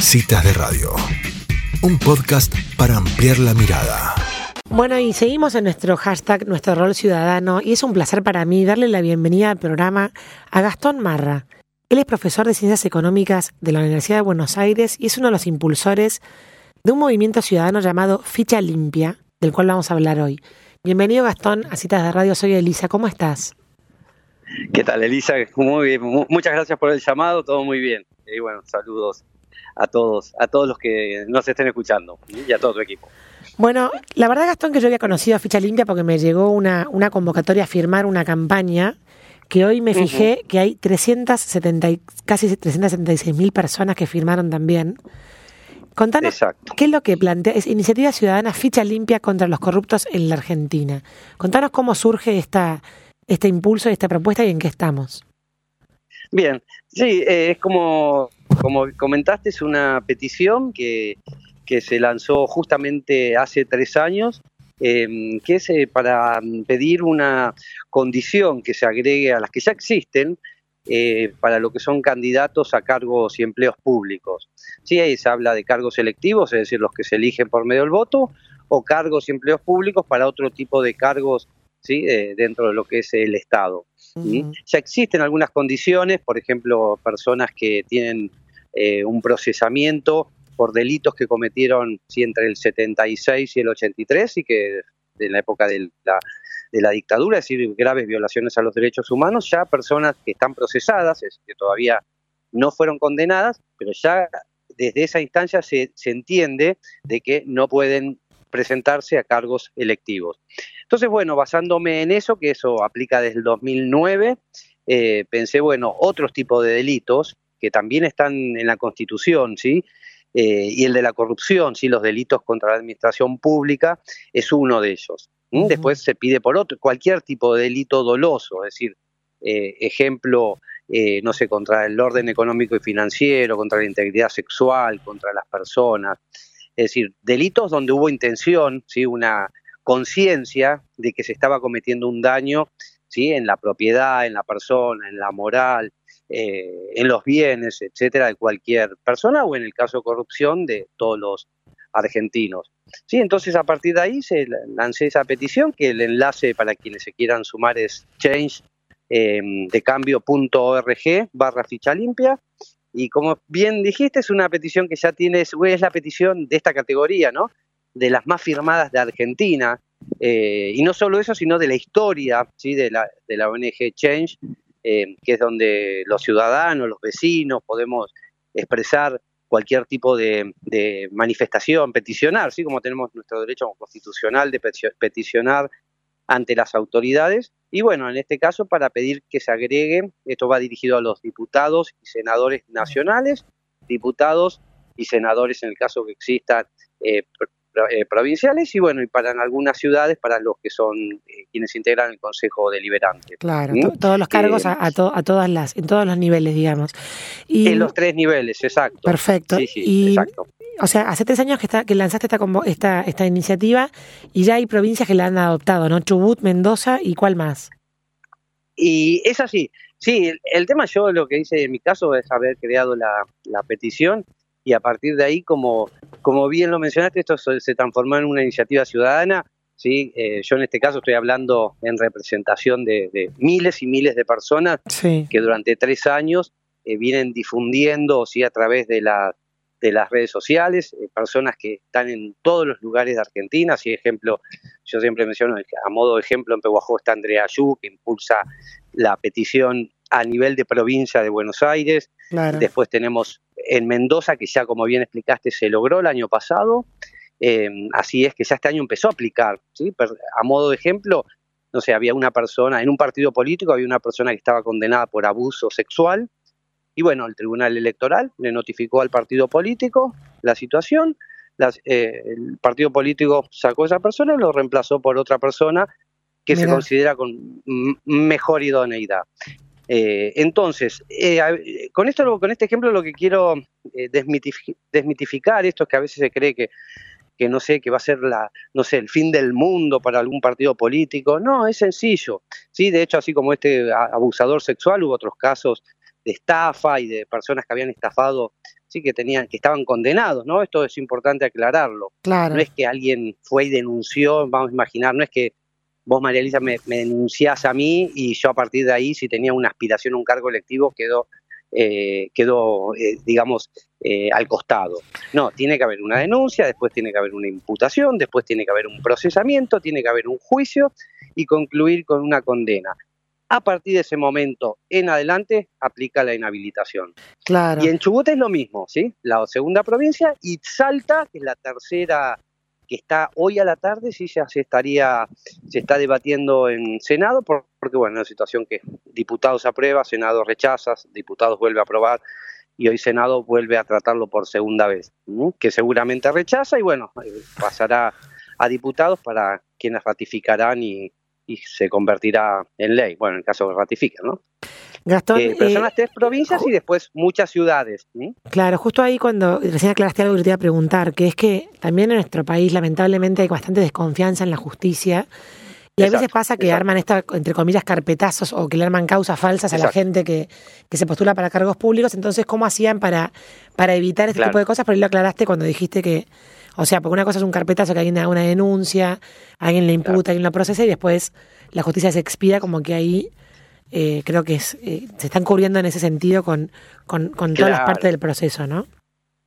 Citas de Radio, un podcast para ampliar la mirada. Bueno, y seguimos en nuestro hashtag, nuestro rol ciudadano, y es un placer para mí darle la bienvenida al programa a Gastón Marra. Él es profesor de Ciencias Económicas de la Universidad de Buenos Aires y es uno de los impulsores de un movimiento ciudadano llamado Ficha Limpia, del cual vamos a hablar hoy. Bienvenido Gastón a Citas de Radio, soy Elisa, ¿cómo estás? ¿Qué tal Elisa? Muy bien, muchas gracias por el llamado, todo muy bien. Y bueno, saludos a todos, a todos los que nos estén escuchando y a todo tu equipo. Bueno, la verdad, Gastón, que yo había conocido a Ficha Limpia porque me llegó una, una convocatoria a firmar una campaña que hoy me fijé que hay 370, casi 376 mil personas que firmaron también. Contanos qué es lo que plantea, es Iniciativa Ciudadana Ficha Limpia contra los Corruptos en la Argentina. Contanos cómo surge esta, este impulso y esta propuesta y en qué estamos. Bien, sí, eh, es como, como comentaste, es una petición que, que se lanzó justamente hace tres años, em, que es eh, para pedir una condición que se agregue a las que ya existen eh, para lo que son candidatos a cargos y empleos públicos. Sí, ahí se habla de cargos selectivos, es decir, los que se eligen por medio del voto, o cargos y empleos públicos para otro tipo de cargos ¿sí? dentro de lo que es el Estado. Ya existen algunas condiciones, por ejemplo, personas que tienen eh, un procesamiento por delitos que cometieron sí, entre el 76 y el 83 y que en la época de la, de la dictadura, es decir, graves violaciones a los derechos humanos, ya personas que están procesadas, es que todavía no fueron condenadas, pero ya desde esa instancia se, se entiende de que no pueden presentarse a cargos electivos. Entonces, bueno, basándome en eso, que eso aplica desde el 2009, eh, pensé, bueno, otros tipos de delitos que también están en la Constitución, ¿sí? Eh, y el de la corrupción, ¿sí? los delitos contra la administración pública, es uno de ellos. Después se pide por otro, cualquier tipo de delito doloso, es decir, eh, ejemplo, no sé, contra el orden económico y financiero, contra la integridad sexual, contra las personas, es decir, delitos donde hubo intención, ¿sí? una conciencia de que se estaba cometiendo un daño ¿sí? en la propiedad, en la persona, en la moral, eh, en los bienes, etcétera, de cualquier persona o en el caso de corrupción de todos los argentinos. Sí, entonces a partir de ahí se lancé esa petición que el enlace para quienes se quieran sumar es change eh, de cambio.org barra ficha limpia y como bien dijiste, es una petición que ya tiene, es la petición de esta categoría, ¿no? De las más firmadas de Argentina. Eh, y no solo eso, sino de la historia ¿sí? de, la, de la ONG Change, eh, que es donde los ciudadanos, los vecinos, podemos expresar cualquier tipo de, manifestación, peticionar, ¿sí? como tenemos nuestro derecho constitucional de peticionar ante las autoridades. Y bueno, en este caso para pedir que se agregue, esto va dirigido a los diputados y senadores nacionales, diputados y senadores en el caso que existan eh, eh, provinciales y bueno, y para en algunas ciudades para los que son eh, quienes integran el Consejo Deliberante. Claro, todos los cargos a, a, todas las, en todos los niveles, digamos. Y, en los tres niveles, exacto. Perfecto. y, exacto. O sea, hace tres años que, está, que lanzaste esta, esta, esta iniciativa y ya hay provincias que la han adoptado, ¿no? Chubut, Mendoza y cuál más. Y es así. Sí, el, tema yo lo que hice en mi caso es haber creado la, petición y a partir de ahí, como, como bien lo mencionaste, esto se, transformó en una iniciativa ciudadana. ¿sí? Eh, yo en este caso estoy hablando en representación de, miles y miles de personas que durante tres años eh, vienen difundiendo ¿sí? a través de la de las redes sociales, eh, personas que están en todos los lugares de Argentina, así ejemplo, yo siempre menciono, a modo de ejemplo, en Pehuajó está Andrea Ayú, que impulsa la petición a nivel de provincia de Buenos Aires, después tenemos en Mendoza, que ya como bien explicaste, se logró el año pasado, eh, así es que ya este año empezó a aplicar, ¿sí? a modo de ejemplo, no sé, había una persona, en un partido político había una persona que estaba condenada por abuso sexual, y bueno, el Tribunal Electoral le notificó al partido político la situación, eh, el partido político sacó a esa persona y lo reemplazó por otra persona que se considera con mejor idoneidad. Eh, entonces, eh, con esto, con este ejemplo, lo que quiero desmitificar esto es que a veces se cree que, que no sé, que va a ser la, no sé, el fin del mundo para algún partido político. No, es sencillo. Sí, de hecho, así como este abusador sexual, hubo otros casos de estafa y de personas que habían estafado sí que tenían, que estaban condenados, ¿no? Esto es importante aclararlo. Claro. No es que alguien fue y denunció, vamos a imaginar, no es que vos, María Elisa, me, me denunciás a mí y yo a partir de ahí, si tenía una aspiración a un cargo electivo, quedó, eh, quedó eh, digamos, eh, al costado. No, tiene que haber una denuncia, después tiene que haber una imputación, después tiene que haber un procesamiento, tiene que haber un juicio y concluir con una condena. A partir de ese momento en adelante aplica la inhabilitación. Claro. Y en Chubut es lo mismo, ¿sí? La segunda provincia y Salta, que es la tercera que está hoy a la tarde, sí ya se estaría, se está debatiendo en Senado, por- porque bueno, es una situación que diputados aprueba, Senado rechaza, diputados vuelve a aprobar y hoy Senado vuelve a tratarlo por segunda vez, que seguramente rechaza y bueno, eh, pasará a diputados para quienes ratificarán y, y se convertirá en ley, bueno, en el caso que ratifiquen, ¿no? Gastón, Eh, pero son eh, las tres provincias y después muchas ciudades. Claro, justo ahí cuando recién aclaraste algo que te iba a preguntar, que es que también en nuestro país lamentablemente hay bastante desconfianza en la justicia y a veces pasa que exacto. arman esta, entre comillas, carpetazos o que le arman causas falsas a la gente que, que se postula para cargos públicos. Entonces, ¿cómo hacían para, para evitar este Claro. tipo de cosas? Pero ahí lo aclaraste cuando dijiste que, o sea, porque una cosa es un carpetazo que alguien haga una denuncia, alguien le imputa, alguien lo procesa y después la justicia se expida como que ahí... eh, creo que es, eh, se están cubriendo en ese sentido con, con, con todas las partes del proceso, ¿no?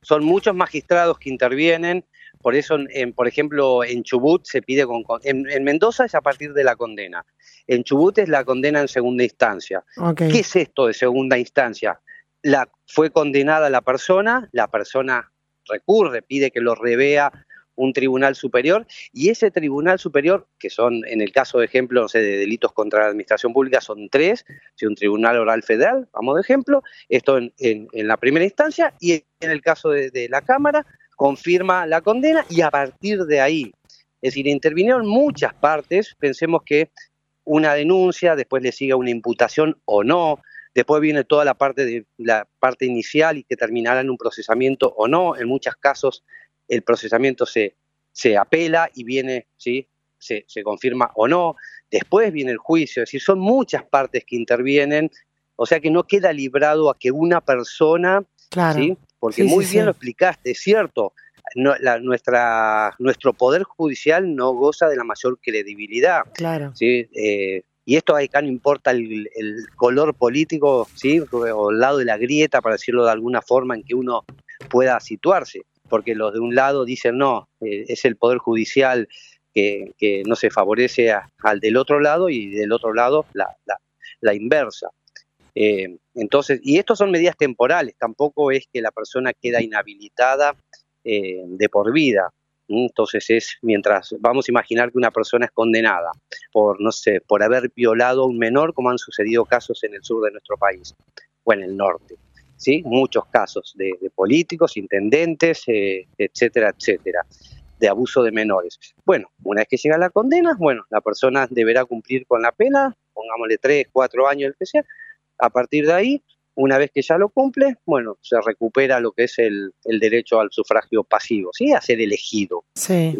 Son muchos magistrados que intervienen, por eso, en, por ejemplo, en Chubut se pide con... En, en Mendoza es a partir de la condena. En Chubut es la condena en segunda instancia. ¿Qué es esto de segunda instancia? La, fue condenada la persona, la persona recurre, pide que lo revea un tribunal superior y ese tribunal superior, que son en el caso de ejemplo de delitos contra la administración pública, son tres, si un tribunal oral federal, vamos de ejemplo, esto en, en- la primera instancia y en el caso de, la Cámara confirma la condena y a partir de ahí, es decir, intervinieron muchas partes, pensemos que una denuncia, después le sigue una imputación o no, después viene toda la parte de la parte inicial y que terminará en un procesamiento o no, en muchos casos el procesamiento se, se apela y viene, ¿sí? Se, se confirma o no, después viene el juicio, es decir, son muchas partes que intervienen, o sea que no queda librado a que una persona Claro. ¿sí? Porque Sí, sí, muy bien lo explicaste, es cierto. No, la- nuestra, nuestro poder judicial no goza de la mayor credibilidad, Claro. ¿sí? Eh, y esto acá no importa el, el color político, ¿sí? O el lado de la grieta, para decirlo de alguna forma, en que uno pueda situarse, porque los de un lado dicen no, eh, es el poder judicial que, no se favorece al del otro lado y del otro lado la, la- la inversa. Eh, entonces, y estos son medidas temporales, tampoco es que la persona queda inhabilitada eh, de por vida. Entonces es mientras vamos a imaginar que una persona es condenada por no sé, por haber violado a un menor, como han sucedido casos en el sur de nuestro país o en el norte. ¿Sí? Muchos casos de, de políticos, intendentes, eh, etcétera, etcétera, de abuso de menores. Bueno, una vez que llega la condena, bueno, la persona deberá cumplir con la pena, pongámosle tres, cuatro años, el que sea, a partir de ahí, una vez que ya lo cumple, bueno, se recupera lo que es el, el derecho al sufragio pasivo, ¿sí? A ser elegido. Sí.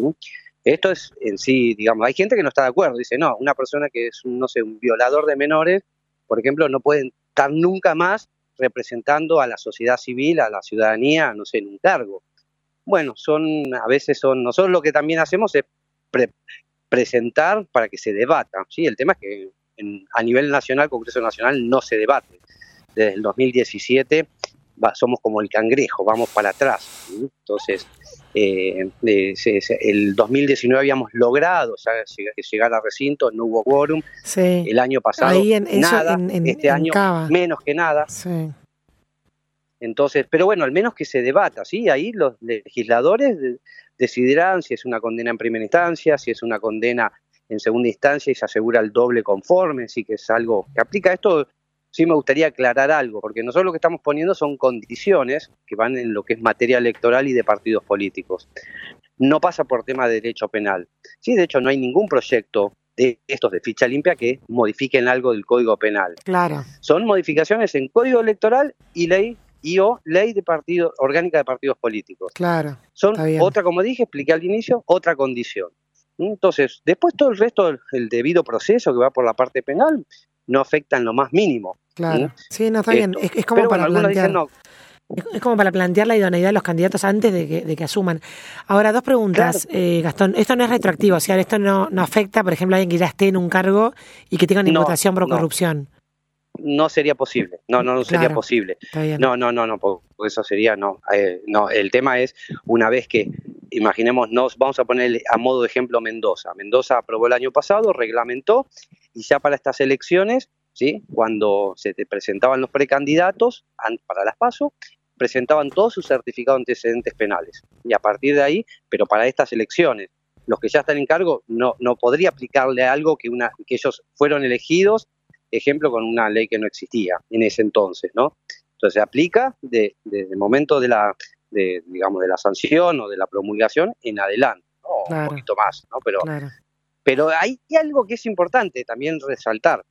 Esto es en sí, digamos, hay gente que no está de acuerdo, dice, no, una persona que es, un, no sé, un violador de menores, por ejemplo, no puede estar nunca más representando a la sociedad civil, a la ciudadanía, no sé, en un cargo. Bueno, son, a veces son, nosotros lo que también hacemos es pre- presentar para que se debata, ¿sí? El tema es que en- a nivel nacional, Congreso Nacional, no se debate. Desde el 2017 va- somos como el cangrejo, vamos para atrás. Entonces, eh, eh, se- se- el 2019 habíamos logrado ya llegar, a recinto, no hubo quórum. Sí. El año pasado, Ahí en, eso nada. en, en- este año, Cava. menos que nada. Sí. Entonces, pero bueno, al menos que se debata, ¿sí? Ahí los legisladores de- decidirán si es una condena en primera instancia, si es una condena en segunda instancia y se asegura el doble conforme, sí que es algo que aplica. Esto sí me gustaría aclarar algo, porque nosotros lo que estamos poniendo son condiciones que van en lo que es materia electoral y de partidos políticos. No pasa por tema de derecho penal. Sí, de hecho, no hay ningún proyecto de estos de ficha limpia que modifiquen algo del Código Penal Claro. son modificaciones en código electoral y ley y o ley de partido orgánica de partidos políticos. Claro. Son otra, como dije, expliqué al inicio, otra condición. Entonces, después todo el resto, el debido proceso que va por la parte penal, no afecta en lo más mínimo. Claro. Sí, no está bien. Es, es como Pero para bueno, plantear. dicen no. Es como para plantear la idoneidad de los candidatos antes de que, de que asuman. Ahora, dos preguntas, eh, Gastón. Esto no es retroactivo, o sea, esto no, no afecta, por ejemplo, a alguien que ya esté en un cargo y que tenga una imputación por corrupción. No sería posible, no, no, no sería Claro. posible. No, no, no, no, porque eso sería, no, eh, no, el tema es, una vez que, imaginémonos, vamos a poner a modo de ejemplo Mendoza. Mendoza aprobó el año pasado, reglamentó, y ya para estas elecciones, ¿sí? cuando se te presentaban los precandidatos an- para las PASO, presentaban todos sus certificados de antecedentes penales. Y a partir de ahí, pero para estas elecciones, los que ya están en cargo, no, no podría aplicarle algo que, una, que ellos fueron elegidos, ejemplo, con una ley que no existía en ese entonces, ¿no? Entonces se aplica de- desde el momento de la, de, digamos, de la sanción o de la promulgación en adelante, ¿no? Claro. un poquito más, ¿no? Pero, Claro. pero hay algo que es importante también resaltar,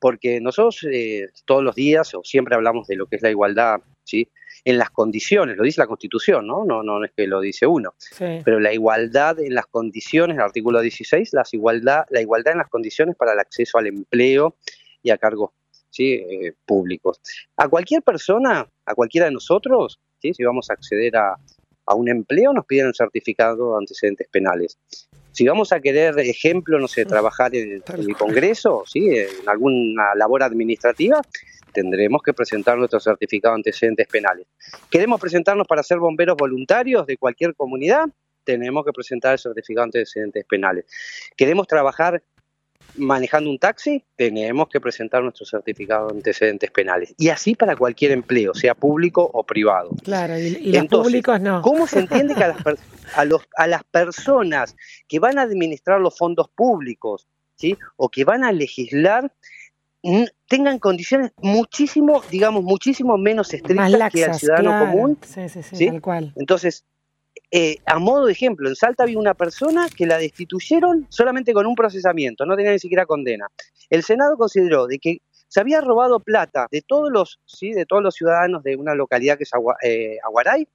porque nosotros eh, todos los días o siempre hablamos de lo que es la igualdad, ¿sí? En las condiciones, lo dice la Constitución, ¿no? No, no es que lo dice uno, Sí. pero la igualdad en las condiciones, el artículo 16, las igualdad, la igualdad en las condiciones para el acceso al empleo y a cargos ¿sí? eh, públicos. A cualquier persona, a cualquiera de nosotros, ¿sí? si vamos a acceder a, a un empleo, nos piden un certificado de antecedentes penales. Si vamos a querer, ejemplo, no sé, trabajar en, el- en. Congreso, ¿sí? en alguna labor administrativa, tendremos que presentar nuestro certificado de antecedentes penales. ¿Queremos presentarnos para ser bomberos voluntarios de cualquier comunidad? Tenemos que presentar el certificado de antecedentes penales. ¿Queremos trabajar manejando un taxi? Tenemos que presentar nuestro certificado de antecedentes penales. Y así para cualquier empleo, sea público o privado. Claro, y, y los públicos no. ¿Cómo se entiende que a las, a, los, a las personas que van a administrar los fondos públicos ¿sí? o que van a legislar n- tengan condiciones muchísimo, digamos, muchísimo menos estrictas que al ciudadano claro. común? Sí, sí, sí, ¿sí? tal cual. Entonces, eh, a modo de ejemplo, en Salta había una persona que la destituyeron solamente con un procesamiento, no tenía ni siquiera condena. El Senado consideró de que se había robado plata de todos los, ¿sí? de todos los ciudadanos de una localidad que es eh, Aguaray,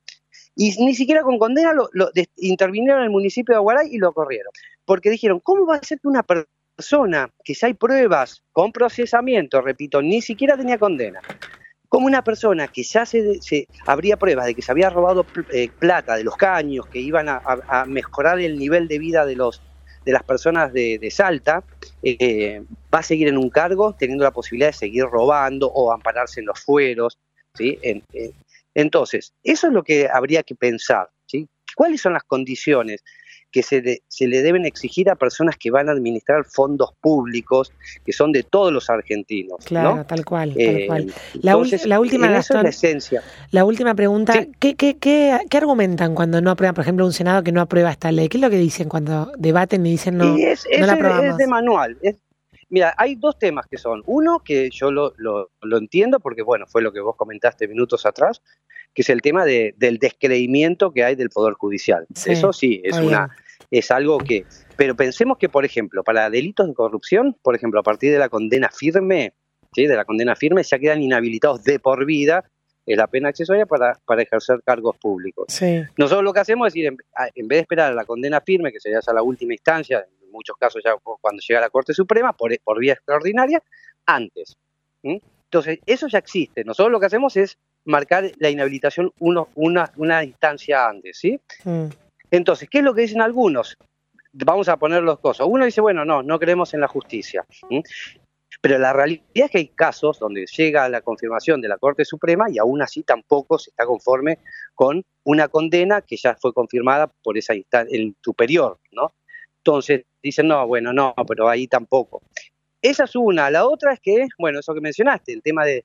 y ni siquiera con condena lo, intervinieron en el municipio de Aguaray y lo corrieron. Porque dijeron, ¿cómo va a ser que una per- persona que ya hay pruebas con procesamiento, repito, ni siquiera tenía condena, como una persona que ya se, habría pruebas de que se había robado eh, plata de los caños que iban a, mejorar el nivel de vida de los de las personas de, Salta, eh, va a seguir en un cargo teniendo la posibilidad de seguir robando o ampararse en los fueros, ¿sí? En- en- entonces, eso es lo que habría que pensar, ¿sí? ¿Cuáles son las condiciones que se, le- se le deben exigir a personas que van a administrar fondos públicos que son de todos los argentinos? ¿no? Claro, tal cual, tal Eh, cual. La, entonces, la última, eso es Gastón, la esencia. la última pregunta. Sí. ¿Qué, qué, qué, qué argumentan cuando no aprueban, por ejemplo, un Senado que no aprueba esta ley? ¿Qué es lo que dicen cuando debaten y dicen no, y es, no la de- aprobamos? es de manual. es- mira, hay dos temas que son. Uno, que yo lo, lo- lo entiendo porque, bueno, fue lo que vos comentaste minutos atrás, que es el tema de- del descreimiento que hay del Poder Judicial. Sí, Eso sí, es, una, es algo que... Pero pensemos que, por ejemplo, para delitos de corrupción, por ejemplo, a partir de la condena firme, ¿sí? de la condena firme, ya quedan inhabilitados de por vida en la pena accesoria para, para ejercer cargos públicos. Sí, Nosotros lo que hacemos es ir, en, en vez de esperar a la condena firme, que sería ya la última instancia, en muchos casos ya cu- cuando llega a la Corte Suprema, por, por vía extraordinaria, antes. Entonces, eso ya existe. Nosotros lo que hacemos es marcar la inhabilitación uno, una, una instancia antes, ¿sí? mm, Entonces, ¿qué es lo que dicen algunos? Vamos a poner los cosas. Uno dice, bueno, no, no creemos en la justicia. Pero la realidad es que hay casos donde llega la confirmación de la Corte Suprema y aún así tampoco se está conforme con una condena que ya fue confirmada por esa instancia, el superior, ¿no? Entonces dicen, no, bueno, no, pero ahí tampoco. Esa es una. La otra es que, bueno, eso que mencionaste, el tema de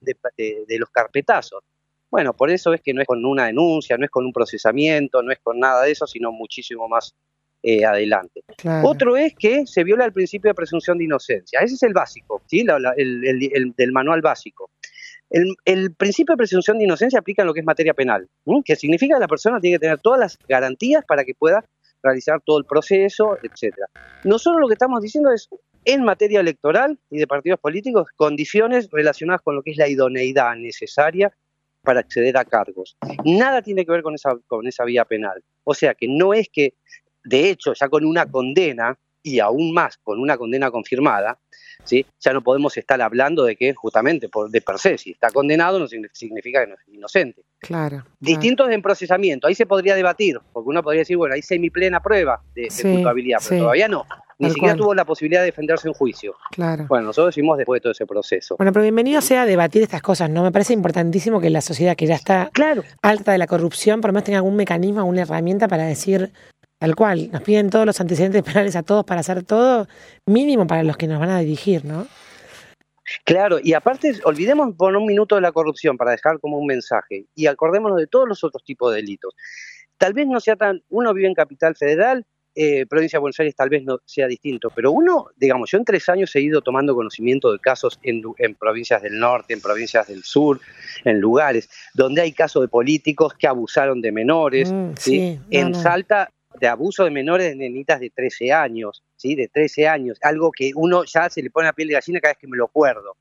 los carpetazos. Bueno, por eso es que no es con una denuncia, no es con un procesamiento, no es con nada de eso, sino muchísimo más eh, adelante. claro. Otro es que se viola el principio de presunción de inocencia. Ese es el básico, ¿sí? La- la- el, el- el- del manual básico. El, el principio de presunción de inocencia aplica en lo que es materia penal, que significa que la persona tiene que tener todas las garantías para que pueda realizar todo el proceso, etcétera. Nosotros lo que estamos diciendo es, en materia electoral y de partidos políticos, condiciones relacionadas con lo que es la idoneidad necesaria para acceder a cargos. Nada tiene que ver con esa, con esa vía penal. O sea que no es que, de hecho, ya con una condena, y aún más con una condena confirmada, ¿sí? ya no podemos estar hablando de que justamente por, de per se, si está condenado no signi- significa que no es inocente. Claro. Distintos en procesamiento. Ahí se podría debatir, porque uno podría decir, bueno, ahí semiplena prueba de, culpabilidad, pero todavía no. Ni siquiera tuvo la posibilidad de defenderse en juicio. Claro. Bueno, nosotros decimos después de todo ese proceso. Bueno, pero bienvenido sea a debatir estas cosas, ¿no? Me parece importantísimo que la sociedad que ya está claro. alta de la corrupción, por lo menos tenga algún mecanismo, alguna herramienta para decir tal cual. Nos piden todos los antecedentes penales a todos para hacer todo, mínimo para los que nos van a dirigir, ¿no? Claro, y aparte, olvidemos por un minuto de la corrupción para dejar como un mensaje y acordémonos de todos los otros tipos de delitos. Tal vez no sea tan, uno vive en Capital Federal, eh, provincia de Buenos Aires tal vez no sea distinto, pero uno, digamos, yo en tres años he ido tomando conocimiento de casos en, provincias del norte, en provincias del sur, en lugares donde hay casos de políticos que abusaron de menores. Mm, en Salta de abuso de menores de nenitas de 13 años, ¿sí? De 13 años, algo que uno ya se le pone a piel de gallina cada vez que me lo acuerdo,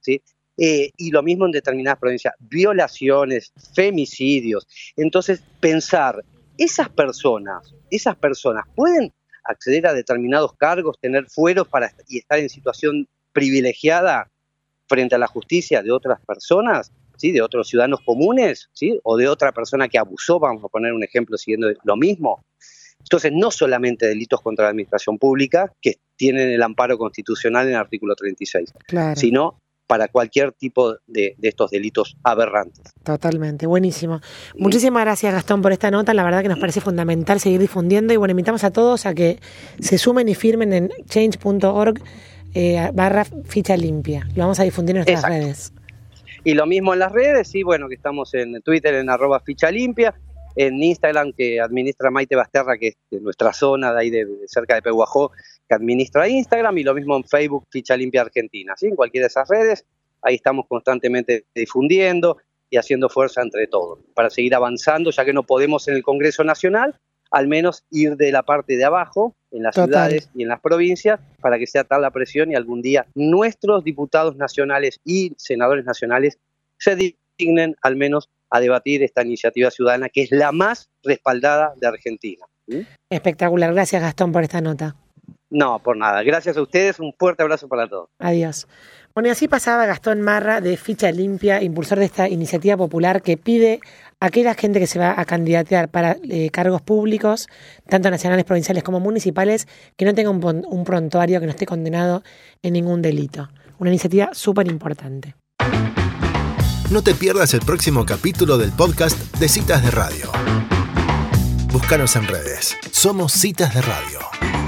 ¿sí? Eh, y lo mismo en determinadas provincias, violaciones, femicidios. Entonces, pensar, esas personas, esas personas pueden acceder a determinados cargos, tener fueros para y estar en situación privilegiada frente a la justicia de otras personas, ¿sí? de otros ciudadanos comunes, ¿sí? o de otra persona que abusó, vamos a poner un ejemplo siguiendo lo mismo. Entonces, no solamente delitos contra la administración pública, que tienen el amparo constitucional en el artículo 36, sino para cualquier tipo de, estos delitos aberrantes. Totalmente, buenísimo. Muchísimas gracias Gastón por esta nota, la verdad que nos parece fundamental seguir difundiendo y bueno, invitamos a todos a que se sumen y firmen en change.org eh, barra ficha limpia. Lo vamos a difundir en nuestras redes. Y lo mismo en las redes, sí, bueno, que estamos en Twitter en arroba ficha limpia, en Instagram que administra Maite Basterra, que es de nuestra zona, de ahí de, cerca de Peguajó, que administra Instagram, y lo mismo en Facebook, Ficha Limpia Argentina. ¿sí? En cualquiera de esas redes, ahí estamos constantemente difundiendo y haciendo fuerza entre todos, para seguir avanzando, ya que no podemos en el Congreso Nacional, al menos ir de la parte de abajo, en las ciudades y en las provincias, para que sea tal la presión y algún día nuestros diputados nacionales y senadores nacionales se dignen al menos a debatir esta iniciativa ciudadana que es la más respaldada de Argentina. Espectacular. Gracias Gastón por esta nota. No, por nada. Gracias a ustedes. Un fuerte abrazo para todos. Adiós. Bueno, y así pasaba Gastón Marra de Ficha Limpia, impulsor de esta iniciativa popular que pide a aquella gente que se va a candidatear para eh, cargos públicos, tanto nacionales, provinciales como municipales, que no tenga un, un prontuario, que no esté condenado en ningún delito. Una iniciativa súper importante. No te pierdas el próximo capítulo del podcast de Citas de Radio. Búscanos en redes. Somos Citas de Radio.